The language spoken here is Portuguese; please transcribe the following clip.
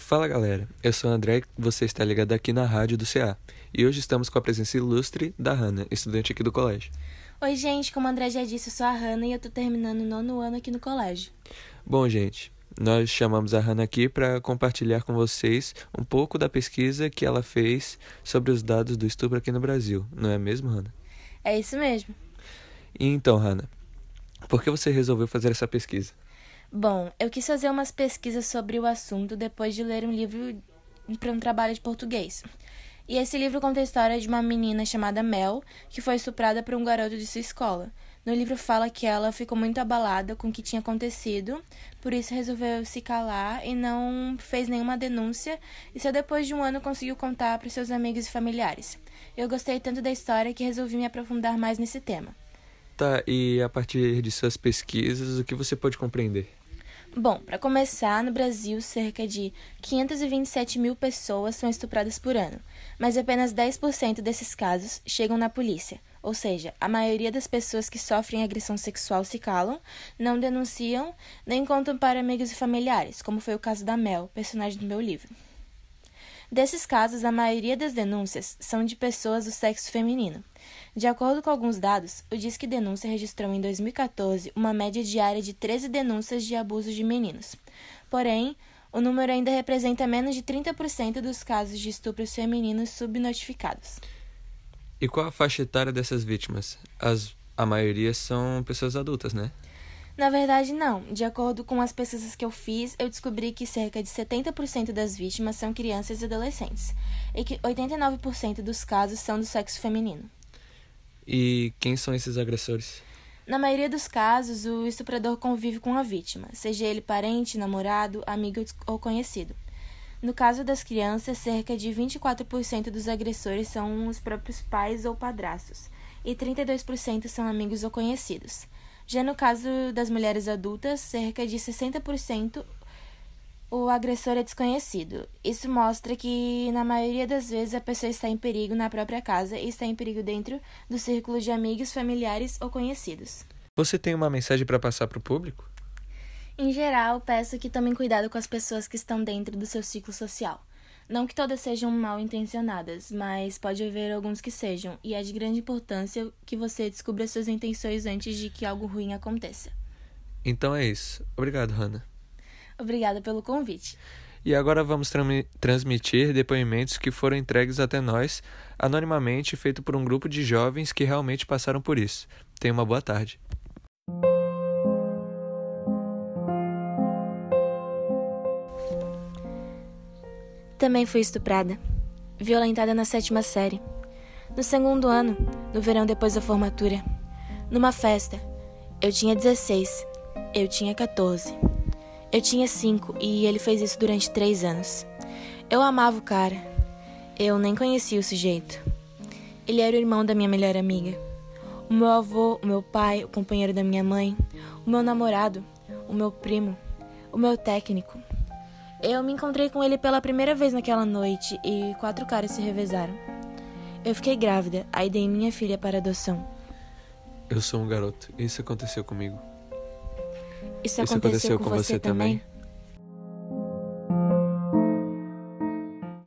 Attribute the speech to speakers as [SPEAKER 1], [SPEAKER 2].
[SPEAKER 1] Fala galera, eu sou o André e você está ligado aqui na rádio do CA. E hoje estamos com a presença ilustre da Hanna, estudante aqui do colégio.
[SPEAKER 2] Oi, gente, como o André já disse, eu sou a Hanna e eu tô terminando o nono ano aqui no colégio.
[SPEAKER 1] Bom, gente, nós chamamos a Hanna aqui para compartilhar com vocês um pouco da pesquisa que ela fez sobre os dados do estupro aqui no Brasil, não é mesmo, Hanna?
[SPEAKER 2] É isso mesmo.
[SPEAKER 1] E então, Hanna, por que você resolveu fazer essa pesquisa?
[SPEAKER 2] Bom, eu quis fazer umas pesquisas sobre o assunto depois de ler um livro para um trabalho de português. E esse livro conta a história de uma menina chamada Mel, que foi estuprada por um garoto de sua escola. No livro fala que ela ficou muito abalada com o que tinha acontecido, por isso resolveu se calar e não fez nenhuma denúncia, e só depois de um ano conseguiu contar para seus amigos e familiares. Eu gostei tanto da história que resolvi me aprofundar mais nesse tema.
[SPEAKER 1] Tá, e a partir de suas pesquisas, o que você pode compreender?
[SPEAKER 2] Bom, para começar, no Brasil, cerca de 527 mil pessoas são estupradas por ano, mas apenas 10% desses casos chegam na polícia. Ou seja, a maioria das pessoas que sofrem agressão sexual se calam, não denunciam, nem contam para amigos e familiares, como foi o caso da Mel, personagem do meu livro. Desses casos, a maioria das denúncias são de pessoas do sexo feminino. De acordo com alguns dados, o Disque Denúncia registrou em 2014 uma média diária de 13 denúncias de abuso de meninos. Porém, o número ainda representa menos de 30% dos casos de estupros femininos subnotificados.
[SPEAKER 1] E qual a faixa etária dessas vítimas? As, a maioria são pessoas adultas, né?
[SPEAKER 2] Na verdade, não. De acordo com as pesquisas que eu fiz, eu descobri que cerca de 70% das vítimas são crianças e adolescentes, e que 89% dos casos são do sexo feminino.
[SPEAKER 1] E quem são esses agressores?
[SPEAKER 2] Na maioria dos casos, o estuprador convive com a vítima, seja ele parente, namorado, amigo ou conhecido. No caso das crianças, cerca de 24% dos agressores são os próprios pais ou padrastos, e 32% são amigos ou conhecidos. Já no caso das mulheres adultas, cerca de 60% o agressor é desconhecido. Isso mostra que, na maioria das vezes, a pessoa está em perigo na própria casa e está em perigo dentro do círculo de amigos, familiares ou conhecidos.
[SPEAKER 1] Você tem uma mensagem para passar para o público?
[SPEAKER 2] Em geral, peço que tomem cuidado com as pessoas que estão dentro do seu ciclo social. Não que todas sejam mal intencionadas, mas pode haver alguns que sejam, e é de grande importância que você descubra suas intenções antes de que algo ruim aconteça.
[SPEAKER 1] Então é isso. Obrigado, Hannah.
[SPEAKER 2] Obrigada pelo convite.
[SPEAKER 1] E agora vamos transmitir depoimentos que foram entregues até nós, anonimamente, feito por um grupo de jovens que realmente passaram por isso. Tenha uma boa tarde.
[SPEAKER 2] Também fui estuprada, violentada na sétima série. No segundo ano, no verão depois da formatura. Numa festa. Eu tinha 16, eu tinha 14. Eu tinha 5 e ele fez isso durante 3 anos. Eu amava o cara. Eu nem conhecia o sujeito. Ele era o irmão da minha melhor amiga. O meu avô, o meu pai, o companheiro da minha mãe, o meu namorado, o meu primo, o meu técnico, eu me encontrei com ele pela primeira vez naquela noite e quatro caras se revezaram. Eu fiquei grávida, aí dei minha filha para adoção.
[SPEAKER 1] Eu sou um garoto. Isso aconteceu comigo.
[SPEAKER 2] Isso, Isso aconteceu, aconteceu, com, você, você também? também?